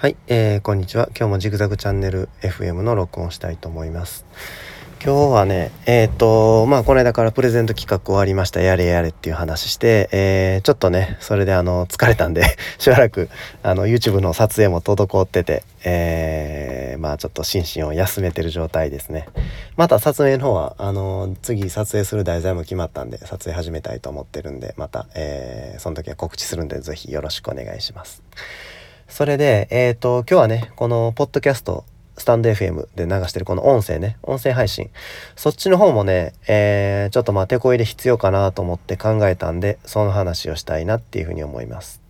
はい、えー、こんにちは。今日もジグザグチャンネル FM の録音したいと思います。今日はね、えっ、ー、と、まあ、この間からプレゼント企画終わりました。やれやれっていう話して、えー、ちょっとね、それであの、疲れたんで しばらく、あの、YouTube の撮影も滞ってて、えー、まあ、ちょっと心身を休めてる状態ですね。また撮影の方は、あの、次撮影する題材も決まったんで、撮影始めたいと思ってるんで、また、えー、その時は告知するんで、是非よろしくお願いします。それで、えっ、ー、と、今日はね、このポッドキャスト、スタンド FM で流してるこの音声ね、音声配信。そっちの方もね、えー、ちょっとまあ手こ入れ必要かなと思って考えたんで、その話をしたいなっていうふうに思います。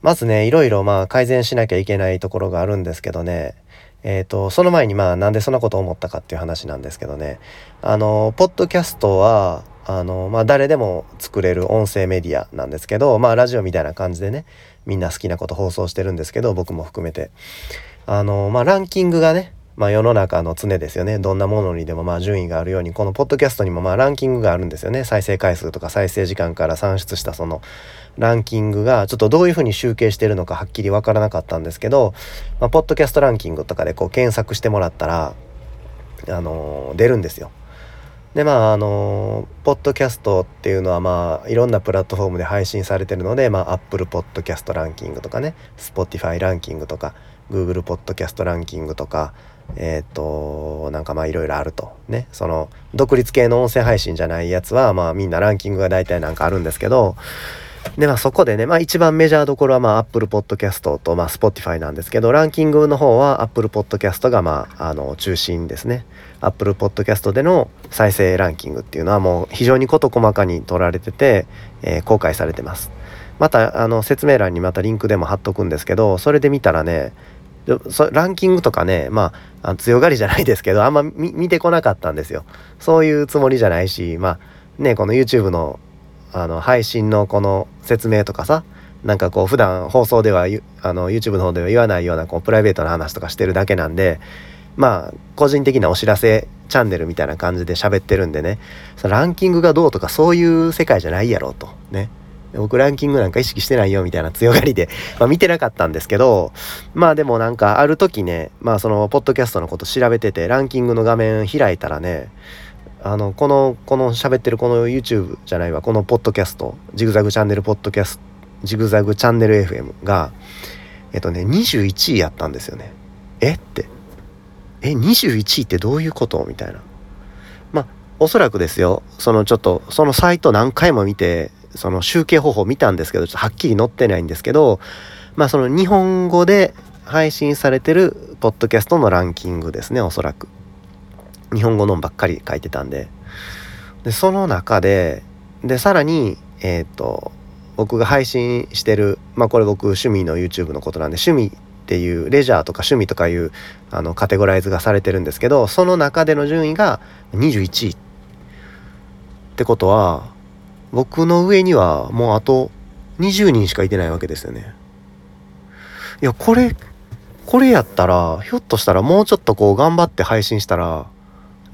まずね、いろいろまあ改善しなきゃいけないところがあるんですけどね、えっ、ー、と、その前にまあなんでそんなことを思ったかっていう話なんですけどね、あの、ポッドキャストは、あの、まあ、誰でも作れる音声メディアなんですけど、まあ、ラジオみたいな感じでね、みんな好きなこと放送してるんですけど、僕も含めて。あの、まあ、ランキングがね、まあ、世の中の常ですよね。どんなものにでもまあ順位があるように、このポッドキャストにもまあランキングがあるんですよね。再生回数とか再生時間から算出したそのランキングがちょっとどういうふうに集計してるのかはっきりわからなかったんですけど、まあ、ポッドキャストランキングとかでこう検索してもらったら、あの、出るんですよ。でまああのポッドキャストっていうのはまあいろんなプラットフォームで配信されてるのでまあ Apple Podcast ランキングとかね Spotify ランキングとかグーグルポッドキャストランキングとかえっ、ー、となんかまあいろいろあるとね。その独立系の音声配信じゃないやつはまあみんなランキングが大体なんかあるんですけどでまあそこでねまあ一番メジャーどころはまあ Apple Podcast とまあ Spotify なんですけどランキングの方は Apple Podcast がまああの中心ですね。Apple Podcast での再生ランキングっていうのはもう非常に事細かに取られてて、えー、公開されてます。またあの説明欄にまたリンクでも貼っとくんですけどそれで見たらねランキングとかねまあ強がりじゃないですけどあんま見てこなかったんですよ。そういうつもりじゃないしまあねこの YouTube のあの配信のこの説明とかさなんかこう普段放送ではあの YouTube の方では言わないようなこうプライベートな話とかしてるだけなんでまあ個人的なお知らせチャンネルみたいな感じで喋ってるんでねそのランキングがどうとかそういう世界じゃないやろうと。ね。僕ランキングなんか意識してないよみたいな強がりで、まあ、見てなかったんですけどまあでもなんかある時ねまあそのポッドキャストのこと調べててランキングの画面開いたらねあのこのこの喋ってるこの YouTube じゃないわ。このポッドキャストジグザグチャンネルポッドキャストジグザグチャンネル FM がえっとね21位やったんですよね。え？って。え？21位ってどういうこと？みたいな。まあおそらくですよ。そのちょっとそのサイト何回も見てその集計方法見たんですけどちょっとはっきり載ってないんですけどまあその日本語で配信されてるポッドキャストのランキングですねおそらく。日本語のばっかり書いてたんででその中ででさらにえっ、ー、と僕が配信してるまあこれ僕趣味の YouTube のことなんで趣味っていうレジャーとか趣味とかいうあのカテゴライズがされてるんですけどその中での順位が21位ってことは僕の上にはもうあと20人しかいてないわけですよね。いやこれこれやったらひょっとしたらもうちょっとこう頑張って配信したら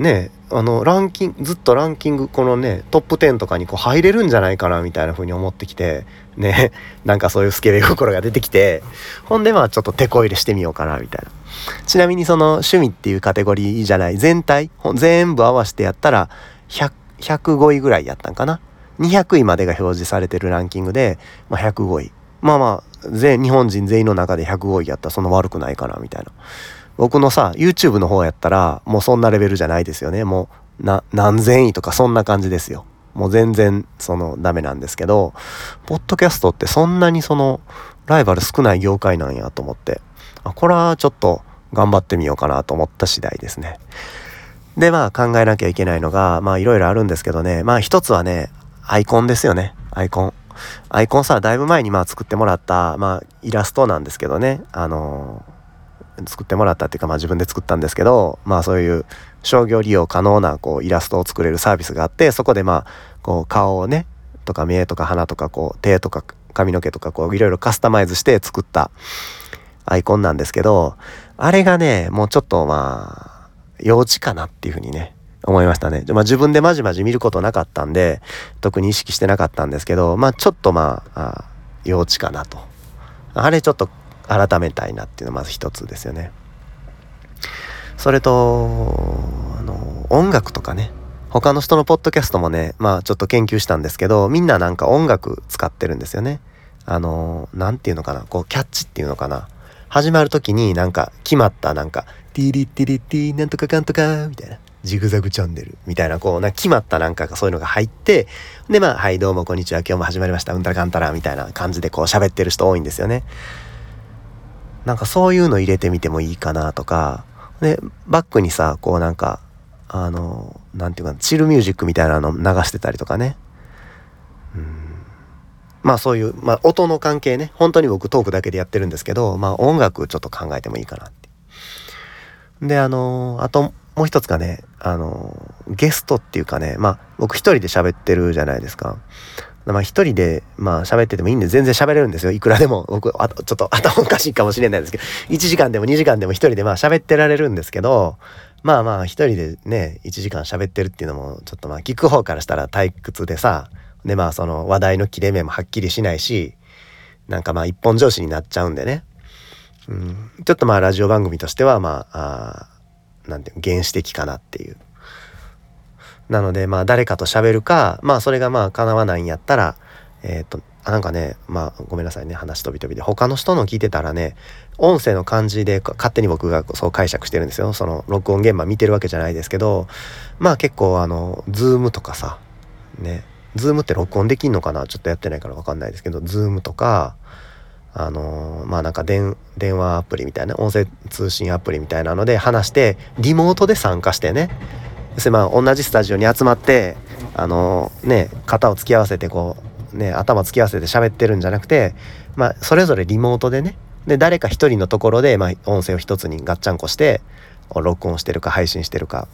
ねあのランキングずっとランキングこのねトップ10とかにこう入れるんじゃないかなみたいな風に思ってきてね なんかそういうスケベ心が出てきてほんでまあちょっと手こ入れしてみようかなみたいな。ちなみにその趣味っていうカテゴリーじゃない全体全部合わせてやったら100 105位ぐらいやったんかな。200位までが表示されてるランキングで、まあ、105位まあまあ全日本人全員の中で105位やったらそんな悪くないかなみたいな。僕のさ YouTube の方やったらもうそんなレベルじゃないですよね。もうな何千位とかそんな感じですよ。もう全然そのダメなんですけどポッドキャストってそんなにそのライバル少ない業界なんやと思って。あこれはちょっと頑張ってみようかなと思った次第ですね。でまあ考えなきゃいけないのがまあいろいろあるんですけどね。まあ一つはねアイコンですよね。アイコン。アイコンさだいぶ前にまあ作ってもらったまあイラストなんですけどね。あの作ってもらったっていうか、まあ、自分で作ったんですけど、まあ、そういう商業利用可能なこうイラストを作れるサービスがあってそこでまあこう顔をねとか目とか鼻とかこう手とか髪の毛とかこういろいろカスタマイズして作ったアイコンなんですけどあれがねもうちょっとまあ幼稚かなっていうふうにね思いましたね。まあ、自分でまじまじ見ることなかったんで特に意識してなかったんですけどまあちょっとまあ幼稚かなと。あれちょっと改めたいなっていうのがまず一つですよね。それとあの音楽とかね他の人のポッドキャストもねまあちょっと研究したんですけどみんななんか音楽使ってるんですよね。あの何て言うのかなこうキャッチっていうのかな始まる時になんか決まったなんか「ティリティリティなんとかかんとか」みたいなジグザグチャンネルみたいなこうな決まったなんかそういうのが入ってでまあ「はいどうもこんにちは今日も始まりましたうんたらかんたら」みたいな感じでこう喋ってる人多いんですよね。なんかそういうの入れてみてもいいかなとか。でバックにさこうなんかあの何て言うかチルミュージックみたいなの流してたりとかね。うん。まあそういう、まあ、音の関係ね。本当に僕トークだけでやってるんですけどまあ音楽ちょっと考えてもいいかなって。であのあともう一つがねあのゲストっていうかねまあ僕一人で喋ってるじゃないですか。まあ一人でまあ喋っててもいいんで全然喋れるんですよ。いくらでも。僕あちょっと 頭おかしいかもしれないですけど。1時間でも2時間でも一人でまあ喋ってられるんですけどまあまあ一人でね1時間喋ってるっていうのもちょっとまあ聞く方からしたら退屈でさでまあその話題の切れ目もはっきりしないしなんかまあ一本上司になっちゃうんでね、うん、ちょっとまあラジオ番組としてはまああなんていう原始的かなっていう。なのでまあ誰かと喋るかまあそれがまあ叶わないんやったらえっ、ー、となんかねまあごめんなさいね話飛び飛びで。他の人の聞いてたらね音声の感じで勝手に僕がそう解釈してるんですよ。その録音現場見てるわけじゃないですけどまあ結構あの Zoom とかさね Zoom って録音できんのかな？ちょっとやってないから分かんないですけど Zoom とかあのー、まあなんか電話アプリみたいな音声通信アプリみたいなので話してリモートで参加してね要するにまあ同じスタジオに集まってあのね肩を突き合わせてこうね頭突き合わせて喋ってるんじゃなくてまあそれぞれリモートでねで誰か一人のところで、まあ、音声を一つにガッチャンコして録音してるか配信してるか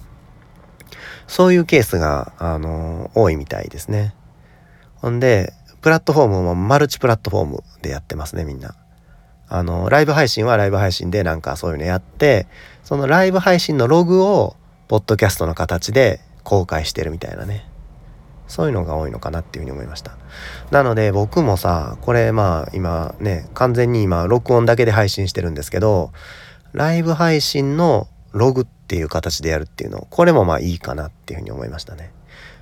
そういうケースが、あの多いみたいですね。ほんでプラットフォームもマルチプラットフォームでやってますねみんな。あのライブ配信はライブ配信でなんかそういうのやってそのライブ配信のログをポッドキャストの形で公開してるみたいなね。そういうのが多いのかなっていうふうに思いました。なので僕もさこれまあ今ね完全に今録音だけで配信してるんですけどライブ配信のログっていう形でやるっていうのこれもまあいいかなっていうふうに思いましたね。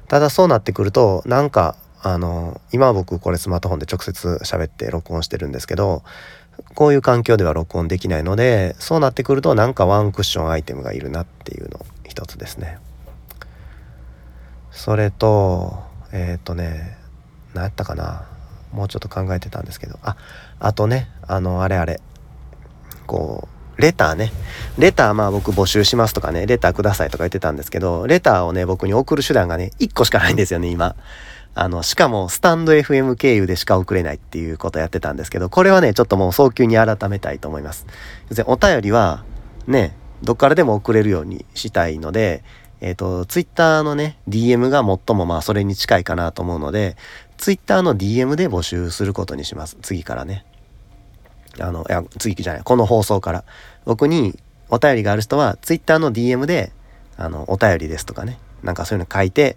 ただそうなってくるとなんかあの今僕これスマートフォンで直接喋って録音してるんですけどこういう環境では録音できないのでそうなってくるとなんかワンクッションアイテムがいるなっていうの一つですね。それとえっ、ー、とね何やったかな。もうちょっと考えてたんですけど。ああとねあのあれあれ。こうレターね。レターまあ僕募集しますとかね。レターくださいとか言ってたんですけどレターをね僕に送る手段がね1個しかないんですよね今。あの、しかもスタンド FM 経由でしか送れないっていうことやってたんですけど、これはね、ちょっともう早急に改めたいと思います。お便りは、ね、どっからでも送れるようにしたいので、えっ、ー、と、ツイッターのね、DM が最もまあそれに近いかなと思うので、ツイッターの DM で募集することにします。次からね。あの、いや、次じゃない、この放送から。僕にお便りがある人は、ツイッターの DM で、あの、お便りですとかね、なんかそういうの書いて、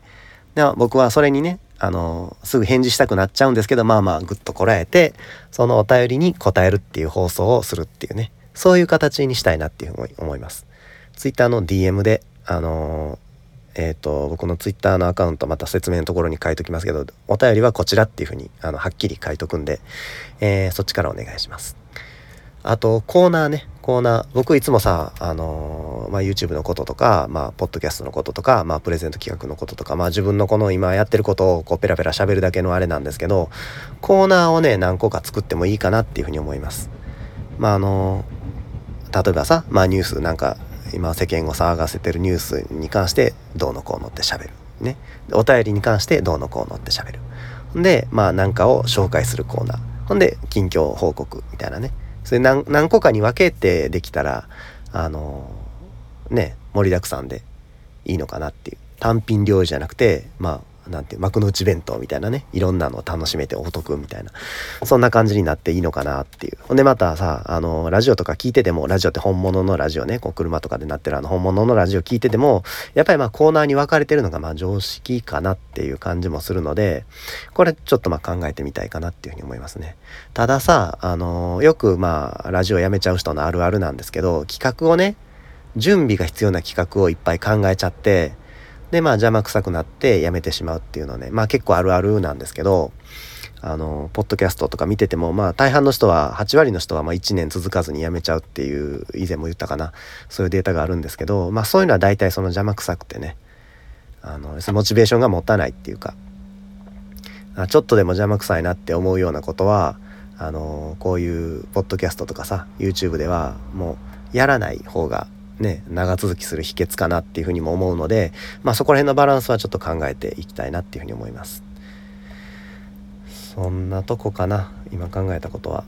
で僕はそれにね、あの、すぐ返事したくなっちゃうんですけど、まあまあ、ぐっとこらえて、そのお便りに答えるっていう放送をするっていうね。そういう形にしたいなっていうふうに思います。Twitter の DM で、あのー、えっ、ー、と、僕の Twitter のアカウントまた説明のところに書いときますけど、お便りはこちらっていうふうに、あの、はっきり書いとくんで、えー、そっちからお願いします。あと、コーナーね、コーナー。僕いつもさ、あのー、まあ、YouTube のこととか、まあ、ポッドキャストのこととか、まあ、プレゼント企画のこととか、まあ、自分のこの今やってることをこうペラペラ喋るだけのあれなんですけど、コーナーをね、何個か作ってもいいかなっていうふうに思います。まあ、あのー例えばさ、まあ、ニュースなんか今世間を騒がせてるニュースに関してどうのこうのって喋る。ね。お便りに関してどうのこうのって喋る。で、まあ何かを紹介するコーナー。ほんで、近況報告みたいなね。それ何何個かに分けてできたら、あのー、ね、盛りだくさんでいいのかなっていう。単品料理じゃなくて、まあ、なんて幕の内弁当みたいなねいろんなのを楽しめてお得みたいなそんな感じになっていいのかなっていう。ほんでまたさあのラジオとか聞いててもラジオって本物のラジオねこう車とかでなってるあの本物のラジオ聞いててもやっぱりまあコーナーに分かれてるのがまあ常識かなっていう感じもするのでこれちょっとまあ考えてみたいかなっていうふうに思いますね。たださあのよくまあラジオやめちゃう人のあるあるなんですけど企画をね準備が必要な企画をいっぱい考えちゃってでまあ邪魔くさくなってやめてしまうっていうのはねまあ結構あるあるなんですけどあのポッドキャストとか見ててもまあ大半の人は8割の人はまあ1年続かずにやめちゃうっていう以前も言ったかな。そういうデータがあるんですけどまあそういうのは大体その邪魔くさくてねあのモチベーションが持たないっていうかちょっとでも邪魔くさいなって思うようなことはあのこういうポッドキャストとかさ YouTube ではもうやらない方がね長続きする秘訣かなっていうふうにも思うのでまあそこら辺のバランスはちょっと考えていきたいなっていうふうに思います。そんなとこかな今考えたことは。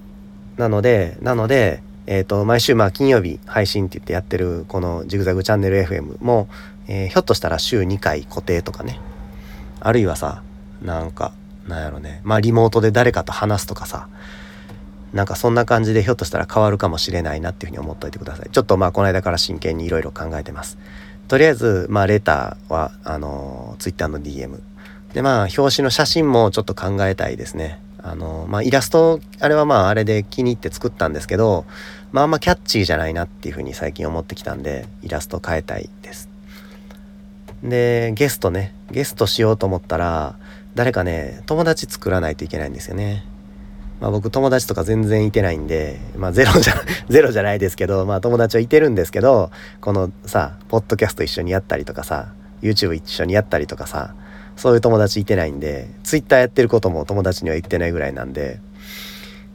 なのでなのでえーと、毎週まあ金曜日配信って言ってやってるこのジグザグチャンネル FM も、えー、ひょっとしたら週2回固定とかね。あるいはさなんかなんやろね。まあリモートで誰かと話すとかさ。なんかそんな感じでひょっとしたら変わるかもしれないなっていうふうに思っといてください。ちょっとまあこの間から真剣にいろいろ考えてます。とりあえずまあレターはあの Twitter の DM でまあ表紙の写真もちょっと考えたいですね。あのまあイラストあれはまああれで気に入って作ったんですけどまああんまキャッチーじゃないなっていうふうに最近思ってきたんでイラスト変えたいです。でゲストね。ゲストしようと思ったら誰かね友達作らないといけないんですよね。まあ、僕友達とか全然いてないんで、まあ、ゼロじゃ ゼロじゃないですけど、まあ、友達はいてるんですけどこのさポッドキャスト一緒にやったりとかさ YouTube 一緒にやったりとかさそういう友達いてないんで Twitter やってることも友達には言ってないぐらいなんで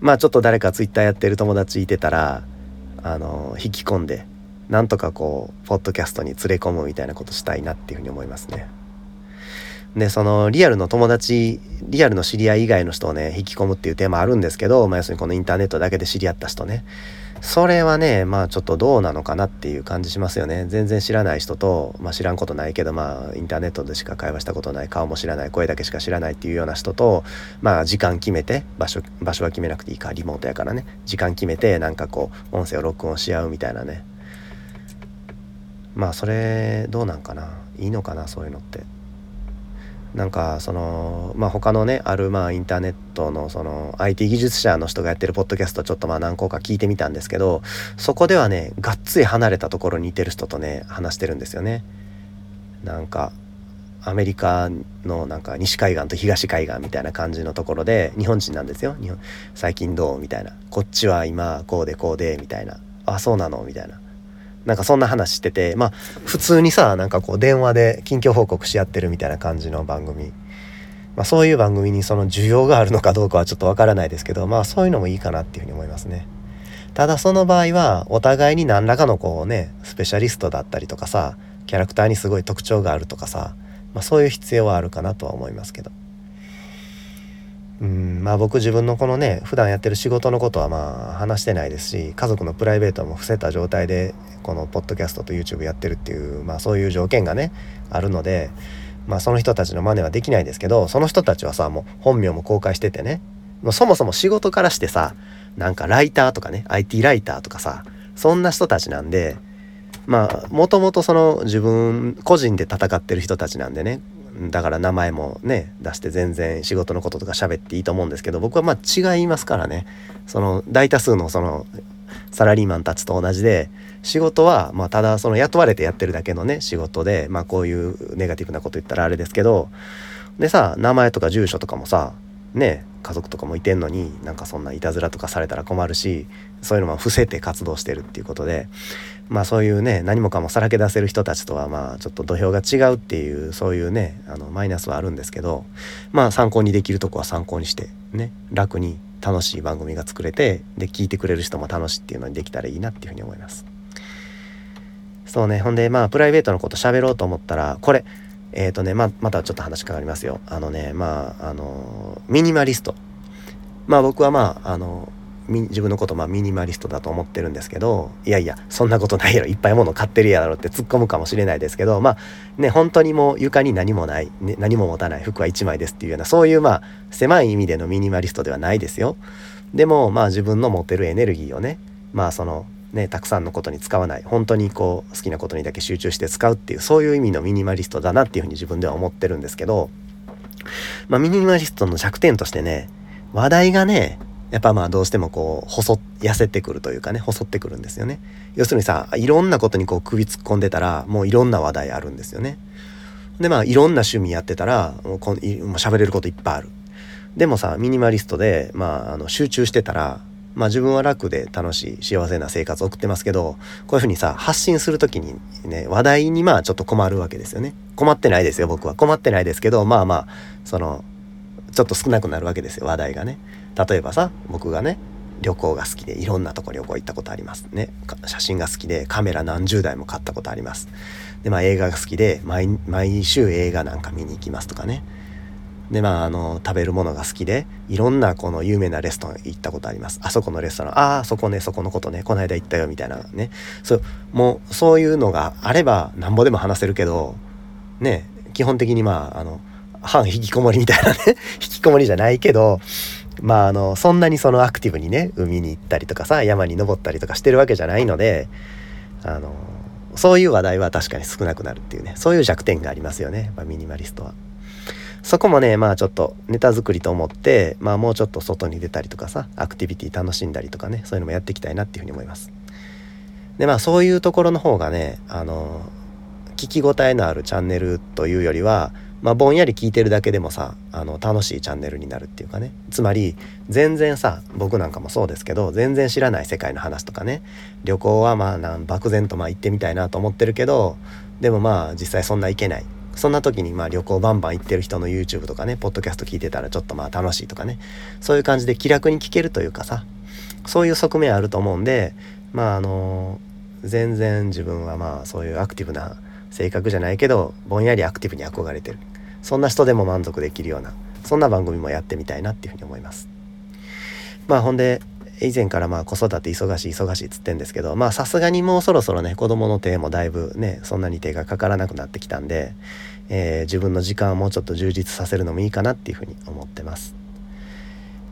まあちょっと誰か Twitter やってる友達いてたらあの引き込んでなんとかこうポッドキャストに連れ込むみたいなことしたいなっていうふうに思いますね。でそのリアルの友達リアルの知り合い以外の人をね引き込むっていうテーマあるんですけど、まあ、要するにこのインターネットだけで知り合った人ね。それはねまあちょっとどうなのかなっていう感じしますよね。全然知らない人と、まあ、知らんことないけどまあインターネットでしか会話したことない顔も知らない声だけしか知らないっていうような人とまあ時間決めて場所場所は決めなくていいかリモートやからね。時間決めてなんかこう音声を録音し合うみたいなね。まあそれどうなんかな？いいのかな？そういうのって。なんかそのまあ他のねあるまあインターネットのその IT 技術者の人がやってるポッドキャストちょっとまあ何個か聞いてみたんですけどそこではねがっつり離れたところにいてる人とね話してるんですよね。なんかアメリカのなんか西海岸と東海岸みたいな感じのところで日本人なんですよ。日本最近どう？みたいな。こっちは今こうでこうでみたいな。あそうなの？みたいな。なんかそんな話しててまあ普通にさなんかこう電話で近況報告し合ってるみたいな感じの番組、まあ、そういう番組にその需要があるのかどうかはちょっとわからないですけどまあそういうのもいいかなっていうふうに思いますね。ただその場合はお互いに何らかのこうねスペシャリストだったりとかさキャラクターにすごい特徴があるとかさ、まあ、そういう必要はあるかなとは思いますけど。うんまあ僕自分のこのね普段やってる仕事のことはまあ話してないですし家族のプライベートも伏せた状態でこのポッドキャストと YouTube やってるっていうまあそういう条件がねあるのでまあその人たちの真似はできないですけどその人たちはさもう本名も公開しててねもうそもそも仕事からしてさなんかライターとかね IT ライターとかさそんな人たちなんでまあもともとその自分個人で戦ってる人たちなんでねだから名前もね出して全然仕事のこととか喋っていいと思うんですけど僕はまあ違いますからね。その大多数のそのサラリーマンたちと同じで仕事はまただその雇われてやってるだけのね仕事でまあこういうネガティブなこと言ったらあれですけどでさ名前とか住所とかもさね家族とかもいてんのになんかそんないたずらとかされたら困るしそういうのも伏せて活動してるっていうことでまあそういうね何もかもさらけ出せる人たちとはまあちょっと土俵が違うっていうそういうねあのマイナスはあるんですけどまあ参考にできるとこは参考にしてね楽に楽しい番組が作れてで聞いてくれる人も楽しいっていうのにできたらいいなっていうふうに思います。そうねほんでまあプライベートのこと喋ろうと思ったらこれえっ、ー、とねままたちょっと話変わりますよ。あのねまああのミニマリストまあ僕はまああの自分のことまあミニマリストだと思ってるんですけどいやいやそんなことないやろいっぱいもの買ってるやろって突っ込むかもしれないですけどまあね本当にもう床に何もない、ね、何も持たない服は1枚ですっていうようなそういうまあ狭い意味でのミニマリストではないですよ。でもまあ自分の持ってるエネルギーをねまあそのねたくさんのことに使わない。本当にこう好きなことにだけ集中して使うっていうそういう意味のミニマリストだなっていうふうに自分では思ってるんですけどまあミニマリストの弱点としてね話題がねやっぱまあどうしてもこう細痩せてくるというかね細ってくるんですよね。要するにさいろんなことにこう首突っ込んでたらもういろんな話題あるんですよね。でまあいろんな趣味やってたらもうこもう喋れることいっぱいある。でもさミニマリストでまああの集中してたらまあ自分は楽で楽しい幸せな生活を送ってますけどこういうふうにさ発信する時にね話題にまあちょっと困るわけですよね。困ってないですよ僕は。困ってないですけどまあまあそのちょっと少なくなるわけですよ話題がね。例えばさ僕がね旅行が好きでいろんなとこ旅行行ったことありますね。写真が好きでカメラ何十台も買ったことあります。でまあ映画が好きで毎週映画なんか見に行きますとかね。でまああの食べるものが好きでいろんなこの有名なレストラン行ったことあります。あそこのレストラン。ああそこねそこのことねこの間行ったよみたいなね。そうもうそういうのがあればなんぼでも話せるけどね基本的にまああの半引きこもりみたいなね 引きこもりじゃないけどまああのそんなにそのアクティブにね海に行ったりとかさ山に登ったりとかしてるわけじゃないのであのそういう話題は確かに少なくなるっていうねそういう弱点がありますよね、まあ、ミニマリストは。そこもねまあちょっとネタ作りと思ってまあもうちょっと外に出たりとかさアクティビティ楽しんだりとかねそういうのもやっていきたいなっていうふうに思います。でまあそういうところの方がねあの聞き応えのあるチャンネルというよりはまあ、ぼんやり聞いてるだけでもさあの楽しいチャンネルになるっていうかね。つまり全然さ僕なんかもそうですけど全然知らない世界の話とかね。旅行はまあなん漠然とまあ行ってみたいなと思ってるけどでもまあ実際そんな行けない。そんな時にまあ旅行バンバン行ってる人の YouTube とかねポッドキャスト聞いてたらちょっとまあ楽しいとかね。そういう感じで気楽に聞けるというかさ。そういう側面あると思うんでまああの全然自分はまあそういうアクティブな性格じゃないけどぼんやりアクティブに憧れてる。そんな人でも満足できるようなそんな番組もやってみたいなっていうふうに思います。まあほんで以前からまあ子育て忙しい忙しいっつってんですけどまあさすがにもうそろそろね子供の手もだいぶねそんなに手がかからなくなってきたんで、えー、自分の時間をもうちょっと充実させるのもいいかなっていうふうに思ってます。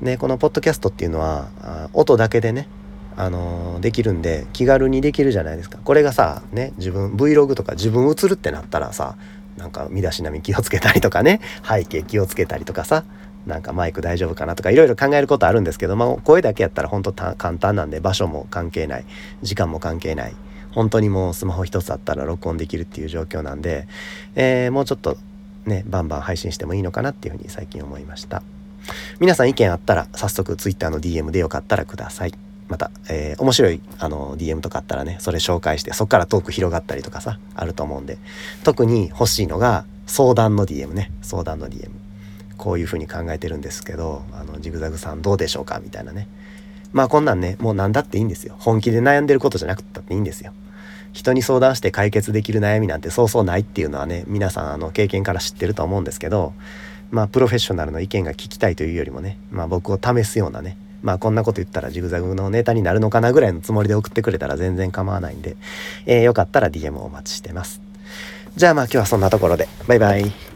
でこのポッドキャストっていうのは音だけでねあのー、できるんで気軽にできるじゃないですか。これがさね自分 Vlog とか自分映るってなったらさなんか身だしなみ気をつけたりとかね背景気をつけたりとかさなんかマイク大丈夫かなとかいろいろ考えることあるんですけど、まあ、声だけやったら本当簡単なんで場所も関係ない時間も関係ない本当にもうスマホ一つあったら録音できるっていう状況なんで、えー、もうちょっとねバンバン配信してもいいのかなっていうふうに最近思いました。皆さん意見あったら早速 Twitter の DM でよかったらください。また、えー、面白いあの DM とかあったらねそれ紹介してそっからトーク広がったりとかさあると思うんで。特に欲しいのが相談の DM ね。相談の DM こういうふうに考えてるんですけどあのジグザグさんどうでしょうかみたいなねまあこんなんねもう何だっていいんですよ本気で悩んでることじゃなくったっていいんですよ人に相談して解決できる悩みなんてそうそうないっていうのはね皆さんあの経験から知ってると思うんですけどまあプロフェッショナルの意見が聞きたいというよりもねまあ僕を試すようなねまあこんなこと言ったらジグザグのネタになるのかなぐらいのつもりで送ってくれたら全然構わないんで、えー、よかったら DM をお待ちしてます。じゃあまあ今日はそんなところで。バイバイ。